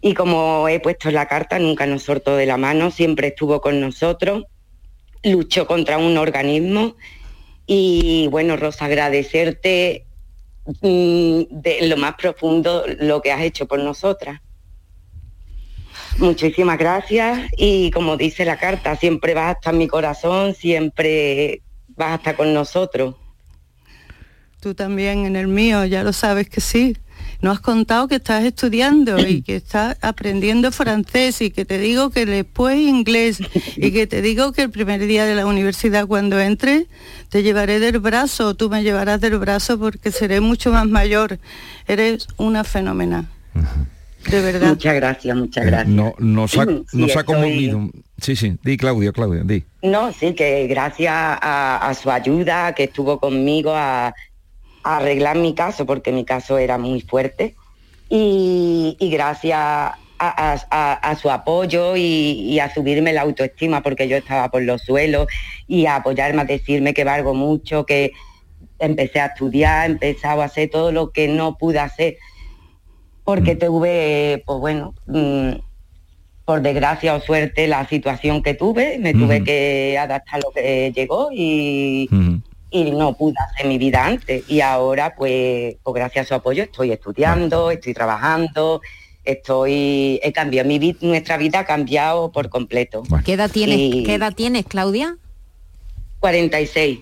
Y como he puesto en la carta, nunca nos soltó de la mano, siempre estuvo con nosotros, luchó contra un organismo y bueno, Rosa, agradecerte mm, de lo más profundo lo que has hecho por nosotras. Muchísimas gracias y como dice la carta, siempre vas a estar en mi corazón, siempre vas a estar con nosotros. Tú también en el mío, ya lo sabes que sí. no has contado que estás estudiando y (clears throat) que estás aprendiendo francés y que te digo que después inglés y que te digo que el primer día de la universidad cuando entres te llevaré del brazo, o tú me llevarás del brazo porque seré mucho más mayor. Eres una fenómena. De verdad. Muchas gracias, muchas Eh, gracias. no, nos (clears throat) ha, Sí, nos ha conmovido. Sí, sí, di Claudia, Claudia, di. No, sí, que gracias a, a su ayuda, que estuvo conmigo a, a arreglar mi caso, porque mi caso era muy fuerte, y, y gracias a, a- a- a su apoyo y, y a subirme la autoestima, porque yo estaba por los suelos, y a apoyarme, a decirme que valgo mucho, que empecé a estudiar, empecé a hacer todo lo que no pude hacer, porque tuve, pues bueno, mm, por desgracia o suerte, la situación que tuve, me tuve que adaptar a lo que llegó y, y no pude hacer mi vida antes. Y ahora, pues, pues gracias a su apoyo, estoy estudiando, estoy trabajando, estoy, he cambiado, mi vida, nuestra vida ha cambiado por completo. ¿Qué edad tienes, Y- ¿qué edad tienes Claudia? 46.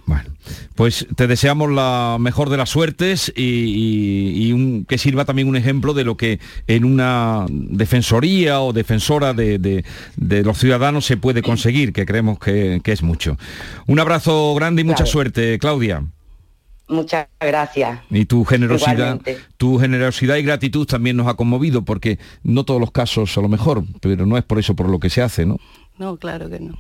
Pues te deseamos la mejor de las suertes y, y- y un- que sirva también un ejemplo de lo que en una defensoría o defensora de, de- de los ciudadanos se puede conseguir, que creemos que, que es mucho. Un abrazo grande y mucha Claro. suerte, Claudia. Muchas gracias. Y tu generosidad, Igualmente. tu generosidad y gratitud también nos ha conmovido, porque no todos los casos a lo mejor, pero no es por eso por lo que se hace, ¿no? No, claro que no.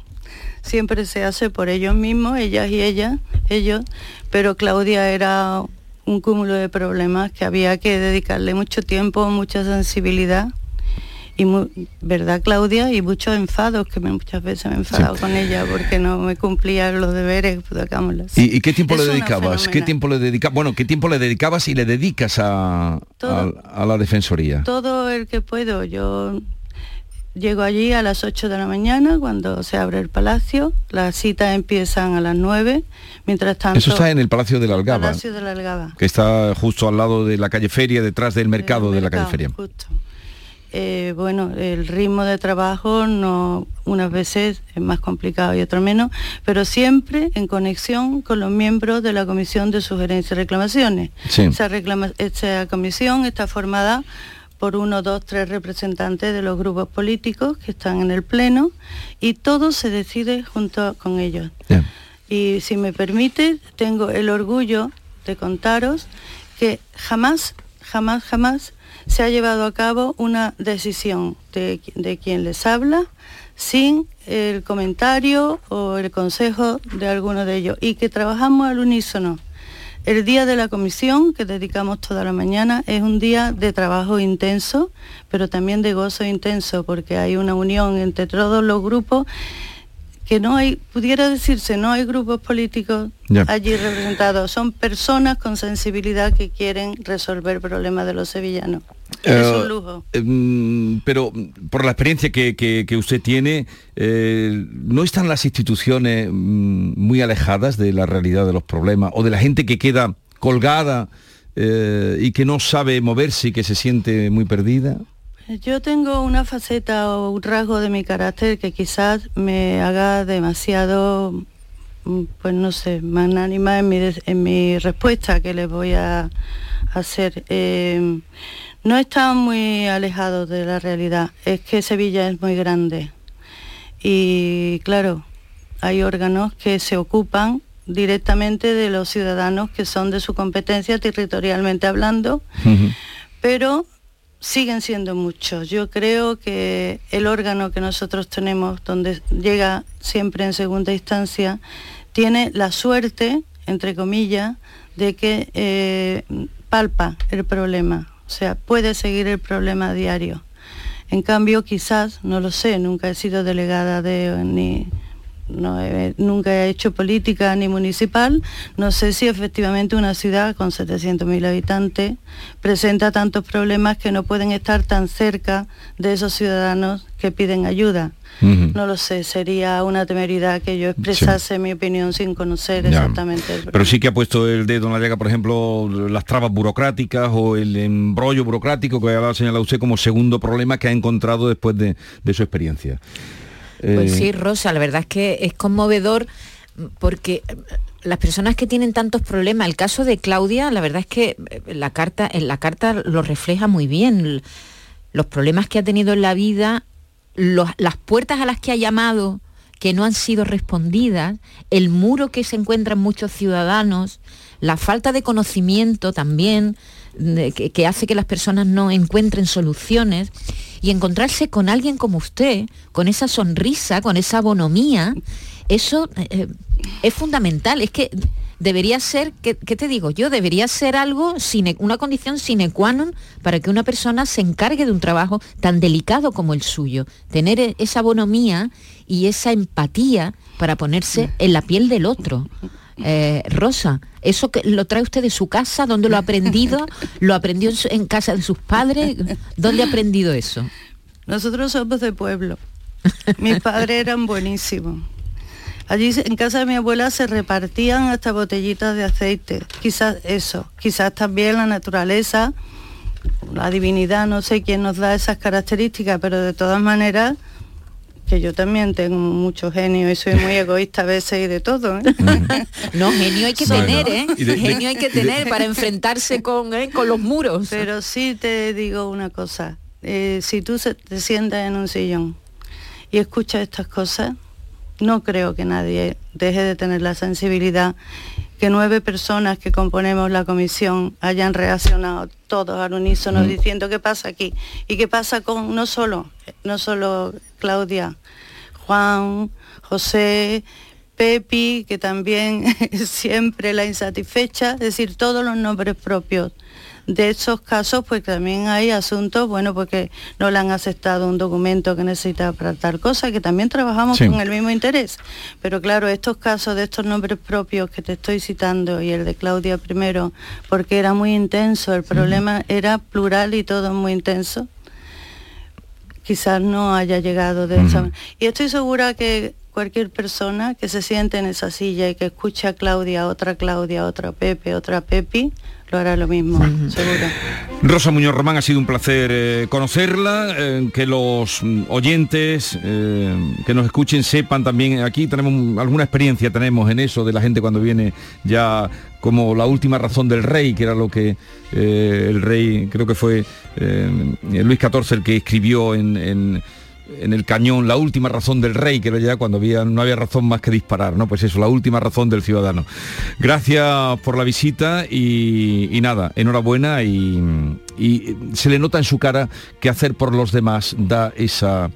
Siempre se hace por ellos mismos, ellas y ellas, ellos, pero Claudia era un cúmulo de problemas que había que dedicarle mucho tiempo, mucha sensibilidad y verdad Claudia y muchos enfados que me- muchas veces me he enfadado con ella porque no me cumplía los deberes, pues. ¿Y, y qué tiempo Es le dedicabas? ¿Qué tiempo le dedicabas? Bueno, ¿qué tiempo le dedicabas y le dedicas a, Todo. a- a la defensoría? todo el que puedo. Yo llego allí a las 8 de la mañana cuando se abre el palacio. Las citas empiezan a las 9. Mientras tanto, Eso está en el Palacio de la Algaba, Palacio de la Algaba. que está justo al lado de la calle Feria, detrás del mercado de la calle Feria. justo. Eh, bueno, el ritmo de trabajo no unas veces es más complicado y otras menos, pero siempre en conexión con los miembros de la Comisión de Sugerencias y Reclamaciones. Sí. Esa, reclama- esta comisión está formada por uno, dos, tres representantes de los grupos políticos que están en el Pleno y todo se decide junto con ellos. Y si me permite, tengo el orgullo de contaros que jamás, jamás, jamás se ha llevado a cabo una decisión de, de quien les habla sin el comentario o el consejo de alguno de ellos y que trabajamos al unísono. El día de la comisión, que dedicamos toda la mañana, es un día de trabajo intenso, pero también de gozo intenso, porque hay una unión entre todos los grupos que no hay, pudiera decirse, no hay grupos políticos allí representados, son personas con sensibilidad que quieren resolver problemas de los sevillanos. Es Eh, un lujo. mm, pero por la experiencia que, que- que usted tiene, eh, ¿no están las instituciones mm, muy alejadas de la realidad de los problemas o de la gente que queda colgada eh, y que no sabe moverse y que se siente muy perdida? Yo tengo una faceta o un rasgo de mi carácter que quizás me haga demasiado, mm, pues no sé, magnánima en mi, en mi respuesta que les voy a hacer. Eh, no están muy alejados de la realidad, es que Sevilla es muy grande. Y claro, hay órganos que se ocupan directamente de los ciudadanos que son de su competencia territorialmente hablando, pero siguen siendo muchos. Yo creo que el órgano que nosotros tenemos, donde llega siempre en segunda instancia, tiene la suerte, entre comillas, de que eh, palpa el problema, o sea, puede seguir el problema diario. En cambio, quizás, no lo sé, nunca he sido delegada de ni no he- nunca he hecho política ni municipal, no sé si efectivamente una ciudad con 700.000 habitantes presenta tantos problemas que no pueden estar tan cerca de esos ciudadanos que piden ayuda. No lo sé, sería una temeridad que yo expresase mi opinión sin conocer Ya. exactamente el Pero sí que ha puesto el dedo en la llaga, por ejemplo, las trabas burocráticas o el embrollo burocrático que ha señalado usted como segundo problema que ha encontrado después de, de su experiencia. Pues Eh, sí, Rosa, la verdad es que es conmovedor porque eh, las personas que tienen tantos problemas, el caso de Claudia, la verdad es que eh, la carta, en la carta lo refleja muy bien. Los problemas que ha tenido en la vida, las puertas a las que ha llamado que no han sido respondidas, el muro que se encuentran muchos ciudadanos, la falta de conocimiento también, que, hace que las personas no encuentren soluciones, y encontrarse con alguien como usted, con esa sonrisa, con esa bonomía, eso eh, es fundamental. Es que debería ser, ¿qué, te digo yo? Debería ser algo, una condición sine qua non para que una persona se encargue de un trabajo tan delicado como el suyo. Tener e, esa bonomía y esa empatía para ponerse en la piel del otro. Eh, Rosa, ¿eso que lo trae usted de su casa? ¿Dónde lo ha aprendido? (laughs) ¿Lo aprendió en casa de sus padres? ¿Dónde ha aprendido eso? Nosotros somos de pueblo. Mis padres eran buenísimos. Allí en casa de mi abuela se repartían hasta botellitas de aceite. Quizás eso, quizás también la naturaleza, la divinidad, no sé quién nos da esas características, pero de todas maneras que yo también tengo mucho genio y soy muy (laughs) egoísta a veces y de todo. ¿eh? no, genio hay que tener, ¿eh? genio hay que tener para enfrentarse con, ¿eh? con los muros. Pero sí te digo una cosa, eh, si tú te sientas en un sillón y escuchas estas cosas, no creo que nadie deje de tener la sensibilidad que nueve personas que componemos la comisión hayan reaccionado todos al unísono mm. diciendo qué pasa aquí y qué pasa con no solo, no solo Claudia, Juan, José, Pepi, que también (laughs) siempre la insatisfecha, es decir, todos los nombres propios de esos casos, pues también hay asuntos, bueno, porque no le han aceptado un documento que necesita para tal cosa, que también trabajamos con el mismo interés. Pero claro, estos casos de estos nombres propios que te estoy citando y el de Claudia primero, porque era muy intenso, el problema era plural y todo muy intenso, quizás no haya llegado de esa manera. Y estoy segura que cualquier persona que se siente en esa silla y que escucha a Claudia, otra Claudia, otra Pepe, otra Pepi, lo hará lo mismo, seguro. Rosa Muñoz Román, ha sido un placer eh, conocerla, eh, que los mm, oyentes eh, que nos escuchen sepan también, aquí tenemos alguna experiencia tenemos en eso de la gente cuando viene ya como la última razón del rey, que era lo que el rey, creo que fue Luis XIV el que escribió en en el cañón la última razón del rey, que era ya cuando había, no había razón más que disparar, ¿no? Pues eso, la última razón del ciudadano. Gracias por la visita y, nada, enhorabuena y, y se le nota en su cara que hacer por los demás da esa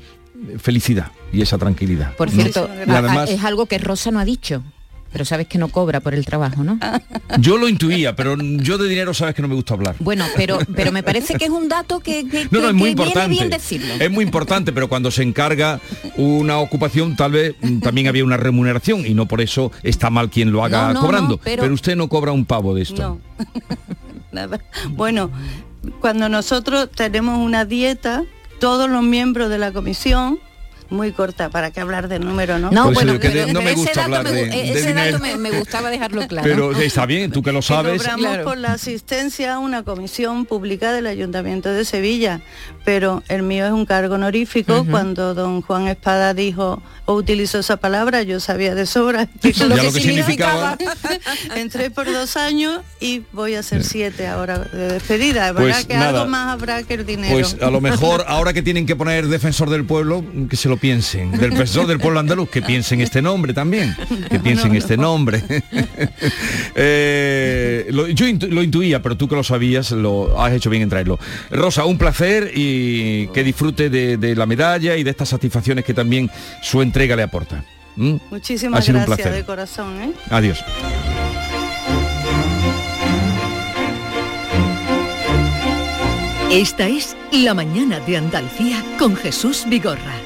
felicidad y esa tranquilidad. Por cierto, además, es algo que Rosa no ha dicho pero sabes que no cobra por el trabajo, ¿no? (laughs) Yo lo intuía, pero yo de dinero sabes que no me gusta hablar. Bueno, pero, pero me parece que es un dato que, no, no, es muy importante. bien decirlo. Es muy importante, pero cuando se encarga una ocupación, tal vez mm, también había una remuneración y no por eso está mal quien lo haga cobrando. pero... usted no cobra un pavo de esto. No. (laughs) Nada. Bueno, cuando nosotros tenemos una dieta, todos los miembros de la comisión muy corta para que hablar de número, ¿no? No, bueno, no me gusta hablar de, ese dato me, gustaba dejarlo (laughs) claro. Pero está bien, tú que lo sabes. Cobramos por la asistencia a una comisión pública del Ayuntamiento de Sevilla, pero el mío es un cargo honorífico. Cuando don Juan Espada dijo o utilizó esa palabra, yo sabía de sobra (laughs) (laughs) lo, que, significaba. Entré por dos años y voy a ser siete ahora de despedida. ¿Verdad pues que algo más habrá que el dinero? Pues a lo mejor ahora que tienen que poner defensor del pueblo, que se lo piensen. Del profesor del pueblo andaluz, que piensen este nombre también. Que piensen este nombre. (laughs) Eh, yo lo intuía, pero tú que lo sabías, lo has hecho bien en traerlo. Rosa, un placer y que disfrute de, la medalla y de estas satisfacciones que también su entrega le aporta. ¿Mm? Muchísimas gracias de corazón. ¿eh? Adiós. Esta es La Mañana de Andalucía con Jesús Vigorra.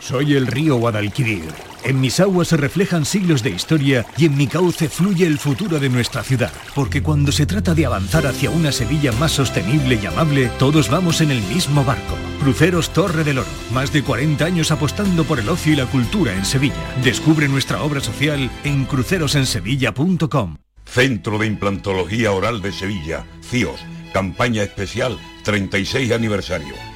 Soy el río Guadalquivir. En mis aguas se reflejan siglos de historia y en mi cauce fluye el futuro de nuestra ciudad. Porque cuando se trata de avanzar hacia una Sevilla más sostenible y amable, todos vamos en el mismo barco. Cruceros Torre del Oro. Más de 40 años apostando por el ocio y la cultura en Sevilla. Descubre nuestra obra social en crucerosensevilla.com. Centro de Implantología Oral de Sevilla, CIOS, campaña especial 36 aniversario.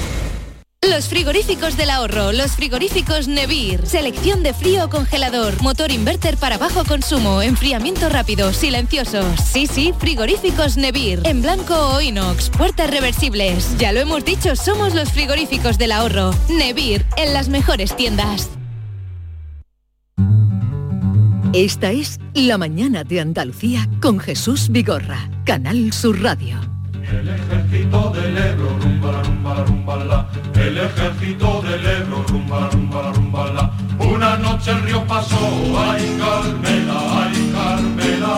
Los frigoríficos del ahorro, los frigoríficos Nevir. Selección de frío o congelador, motor inverter para bajo consumo, enfriamiento rápido, silenciosos. Sí, sí, frigoríficos Nevir. En blanco o inox, puertas reversibles. Ya lo hemos dicho, somos los frigoríficos del ahorro. Nevir, en las mejores tiendas. Esta es La Mañana de Andalucía con Jesús Vigorra, Canal Sur Radio. El ejército del Ebro, rumba la rumba la rumba la. El ejército del Ebro, rumba rumba rumba la. Una noche el río pasó, ay Carmela, ay Carmela.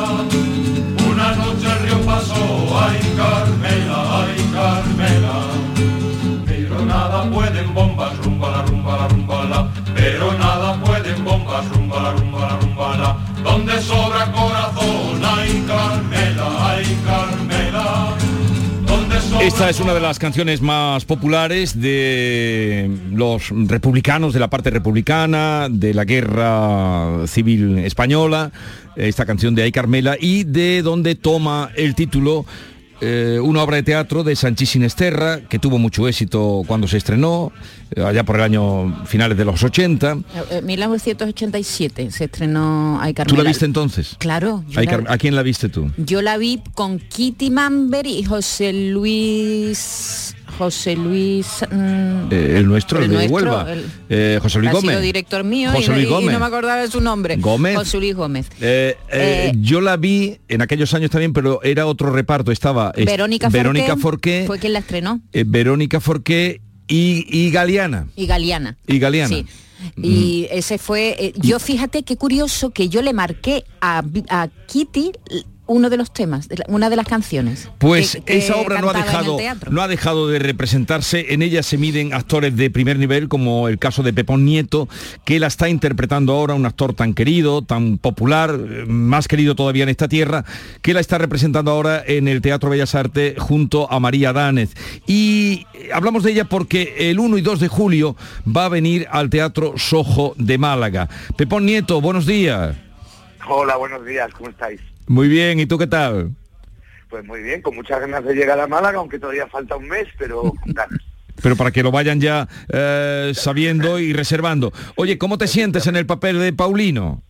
Una noche el río pasó, ay Carmela, ay Carmela. Pero nada pueden bombas, rumba la rumba la rumba la. Pero nada pueden bombas, rumba la rumba la rumba la. Donde sobra corazón, Esta es una de las canciones más populares de los republicanos, de la parte republicana, de la guerra civil española, esta canción de Ay Carmela, y de donde toma el título eh, una obra de teatro de Sanchís Sinesterra, que tuvo mucho éxito cuando se estrenó, eh, allá por el año finales de los 80. Eh, 1987 se estrenó Ay ¿Tú Carmela. la viste entonces? Claro. Ay, la- ¿A quién la viste tú? Yo la vi con Kitty Mamber y José Luis José Luis mm, Eh, el nuestro, el, El de Huelva. el- Eh, José Luis ha Gómez. sido director mío José y, Luis y Gómez. no me acordaba de su nombre. Gómez. José Luis Gómez. Eh, yo la vi en aquellos años también, pero era otro reparto. Estaba es- Verónica, Verónica Forqué fue quien la estrenó Verónica Forqué y, y Galeana. y Galeana. Y Galeana. Sí. Y ese fue, eh, yo fíjate qué curioso que yo le marqué a, a Kitty uno de los temas, de la- una de las canciones. Pues que- que esa obra no ha dejado no ha dejado de representarse. En ella se miden actores de primer nivel, como el caso de Pepón Nieto, que la está interpretando ahora, un actor tan querido, tan popular, eh, más querido todavía en esta tierra, que la está representando ahora en el Teatro Bellas Artes junto a María Dánez. Y eh, hablamos de ella porque el 1 y 2 de julio va a venir al Teatro Sojo de Málaga. Pepón Nieto, buenos días. Hola, buenos días, ¿cómo estáis? Muy bien, ¿y tú qué tal? Pues muy bien, con muchas ganas de llegar a Málaga, aunque todavía falta un mes, pero (laughs) con ganas. Pero para que lo vayan ya eh, sabiendo y reservando. Oye, ¿cómo te sientes en el papel de Paulino?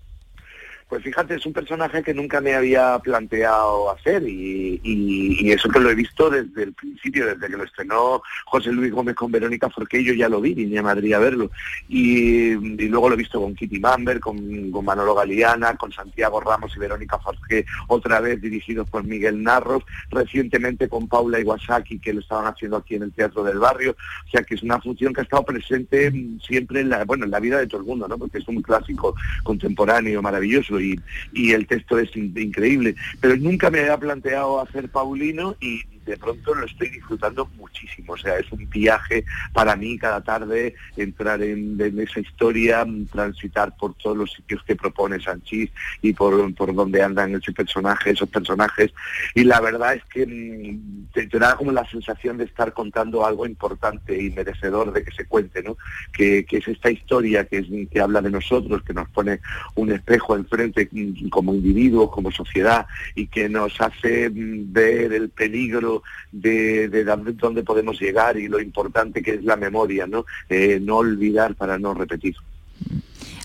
Pues fíjate, es un personaje que nunca me había planteado hacer y, eso que lo he visto desde el principio, desde que lo estrenó José Luis Gómez con Verónica Forqué, yo ya lo vi, vine a Madrid a verlo. Y, luego lo he visto con Kitty Mamber, con, con Manolo Galeana, con Santiago Ramos y Verónica Forqué, otra vez dirigidos por Miguel Narros, recientemente con Paula Iwasaki, que lo estaban haciendo aquí en el Teatro del Barrio. O sea que es una función que ha estado presente siempre en la, bueno, en la vida de todo el mundo, ¿no? Porque es un clásico contemporáneo maravilloso y, el texto es in- increíble. Pero nunca me había planteado hacer Paulino y de pronto lo estoy disfrutando muchísimo. O sea, es un viaje para mí cada tarde entrar en, esa historia, mm, transitar por todos los sitios que propone Sanchís y por, por donde andan ese personaje, esos personajes. Y la verdad es que mm, te, da como la sensación de estar contando algo importante y merecedor de que se cuente, ¿no? Que, que es esta historia que, que habla de nosotros, que nos pone un espejo enfrente mm, como individuos, como sociedad, y que nos hace ver el peligro de, de dónde- podemos llegar y lo importante que es la memoria, ¿no? Eh, no olvidar para no repetir.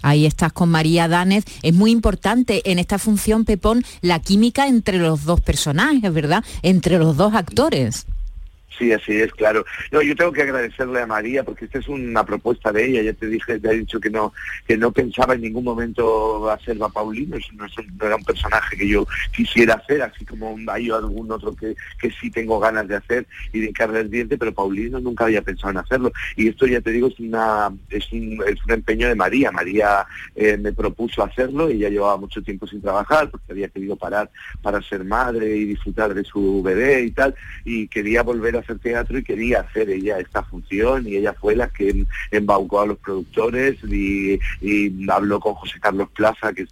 Ahí estás con María Danez. Es muy importante en esta función, Pepón, la química entre los dos personajes, ¿verdad? Entre los dos actores. Sí, así es, claro. No, yo tengo que agradecerle a María porque esta es una propuesta de ella. Ya te dije, te he dicho que no que no pensaba en ningún momento hacer a Paulino. No, no era un personaje que yo quisiera hacer, así como hay algún otro que, que sí tengo ganas de hacer y de hincarle el diente, pero Paulino nunca había pensado en hacerlo. Y esto ya te digo es una es un, es un empeño de María. María eh, me propuso hacerlo y ya llevaba mucho tiempo sin trabajar porque había querido parar para ser madre y disfrutar de su bebé y tal y quería volver a hacer teatro y quería hacer ella esta función y ella fue la que em- embaucó a los productores y, y habló con José Carlos Plaza que,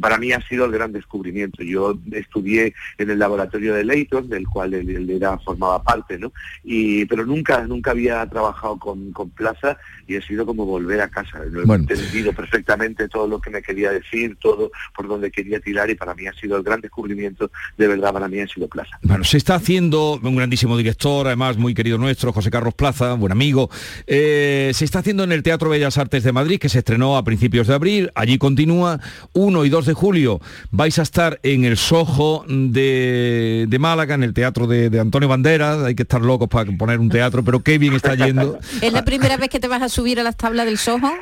para mí ha sido el gran descubrimiento. Yo estudié en el laboratorio de Leighton, del cual él, él era, formaba parte, ¿no? Y, pero nunca, nunca había trabajado con, con Plaza y ha sido como volver a casa. Lo he Bueno. entendido perfectamente todo lo que me quería decir, todo por donde quería tirar y para mí ha sido el gran descubrimiento, de verdad para mí ha sido Plaza. Bueno, se está haciendo un grandísimo director, además muy querido nuestro, José Carlos Plaza, buen amigo. Eh, se está haciendo en el Teatro Bellas Artes de Madrid, que se estrenó a principios de abril. Allí continúa. 1 y 2 de julio vais a estar en el Sojo de, de Málaga, en el Teatro de, de Antonio Banderas. Hay que estar locos para poner un teatro, pero qué bien está yendo. (laughs) ¿Es la primera vez que te vas a subir a las tablas del Soho?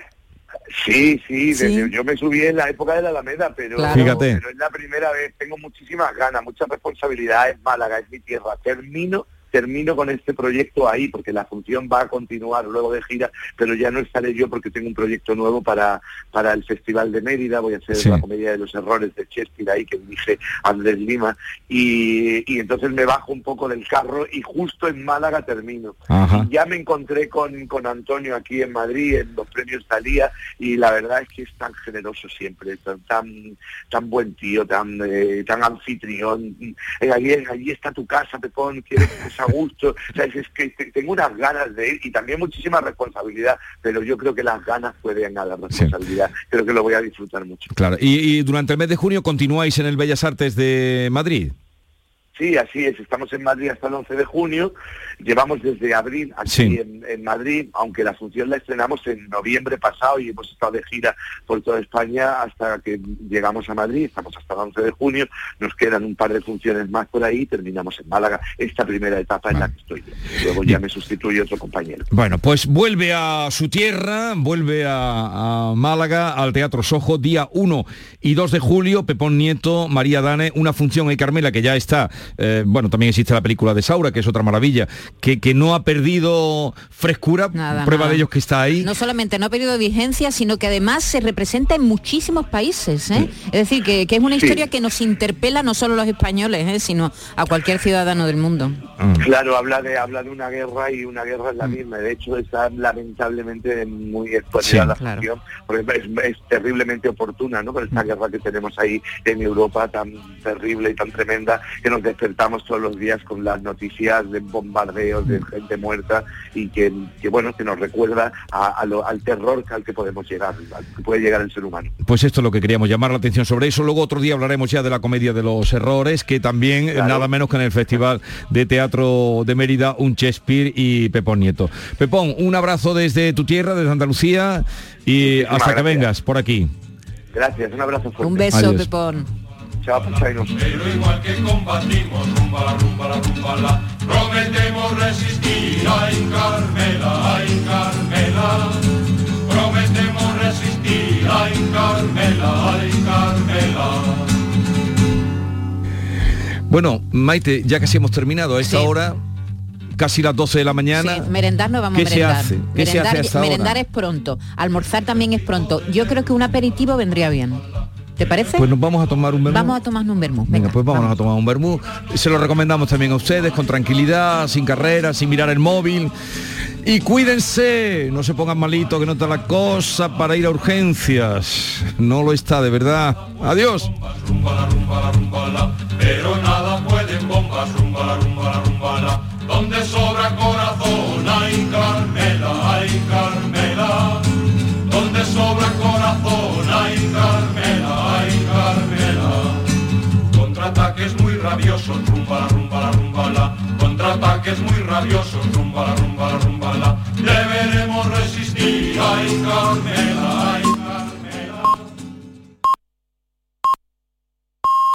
Sí, sí, Sí. desde- yo me subí en la época de la Alameda, pero, Claro. Fíjate. pero es la primera vez, tengo muchísimas ganas, mucha responsabilidad, es Málaga, es mi tierra, termino termino con este proyecto ahí porque la función va a continuar luego de gira pero ya no estaré yo porque tengo un proyecto nuevo para para el Festival de Mérida voy a hacer Sí. la comedia de los errores de Shakespeare ahí que dirige Andrés Lima y, y entonces me bajo un poco del carro y justo en Málaga termino Ajá. ya me encontré con, con Antonio aquí en Madrid en los premios Talía y la verdad es que es tan generoso siempre, tan tan, tan buen tío, tan eh, tan anfitrión. Eh, allí, allí está tu casa, Pepón, quieres que a gusto. O sea, es, que te- tengo unas ganas de ir y también muchísima responsabilidad, pero yo creo que las ganas pueden a la responsabilidad. Creo que lo voy a disfrutar mucho. Claro. Y, y durante el mes de junio continuáis en el Bellas Artes de Madrid. Sí, así es. Estamos en Madrid hasta el 11 de junio. Llevamos desde abril aquí Sí. en, en Madrid, aunque la función la estrenamos en noviembre pasado y hemos estado de gira por toda España hasta que llegamos a Madrid. Estamos hasta el 11 de junio. Nos quedan un par de funciones más por ahí y terminamos en Málaga esta primera etapa en la que estoy yo. Luego ya me sustituye otro compañero. Bueno, pues vuelve a su tierra, vuelve a, a Málaga, al Teatro Sojo, día 1 y 2 de julio, Pepón Nieto, María Dane, una función en Carmela que ya está, eh, bueno, también existe la película de Saura, que es otra maravilla, que, que no ha perdido frescura, Nada, prueba nada. de ello es que está ahí. No solamente no ha perdido vigencia, sino que además se representa en muchísimos países. ¿eh? Es decir, que, que es una Sí. historia que nos interpela no solo a los españoles, ¿eh? sino a cualquier ciudadano del mundo. Claro, habla de habla de una guerra y una guerra es la misma. De hecho, está lamentablemente muy actualidad Sí, la claro. función, porque es, es terriblemente oportuna, ¿no? Por esta guerra que tenemos ahí en Europa tan terrible y tan tremenda, que nos despertamos todos los días con las noticias de bombardeos, de gente muerta y que, que bueno, que nos recuerda a- a lo- al terror al que podemos llegar, al que puede llegar el ser humano. Pues esto es lo que queríamos llamar la atención sobre eso. Luego otro día hablaremos ya de la comedia de los errores, que también, nada menos que en el Festival de Teatro de Mérida, un Shakespeare y Pepón Nieto. Pepón, un abrazo desde tu tierra, desde Andalucía, y Muchísimas hasta que vengas por aquí. Gracias, un abrazo fuerte. Un beso, Adiós. Pepón. Chao. Pero igual que combatimos, rumba la rumba la rumba la, prometemos resistir, ay Carmela, ay Carmela, prometemos resistir, ay Carmela, ay Carmela. Bueno, Maite, ya casi hemos terminado a esta Sí. hora, casi las 12 de la mañana. Sí, merendar no vamos ¿Qué a se merendar. hace? ¿Qué se merendar, hace esta hora? merendar es pronto. Almorzar también es pronto. Yo creo que un aperitivo vendría bien. ¿Te parece? Pues nos vamos a tomar un vermú. Vamos a tomarnos un vermú. Venga, pues vámonos a tomar un vermú. Se lo recomendamos también a ustedes, con tranquilidad, sin carreras, sin mirar el móvil. Y cuídense, no se pongan malitos, que no está la cosa para ir a urgencias. No lo está, de verdad. Adiós. Rumba la rumba la rumba la, pero nada pueden bombas, rumba la rumba la rumba la, donde sobra corazón, ay Carmela, ay Carmela, donde sobra corazón, ay Carmela, ay Carmela. Contraataques muy rabiosos, rumba la rumba la rumba la, contraataques muy rabiosos, rumba la rumba la rumba la, deberemos resistir, ay Carmela.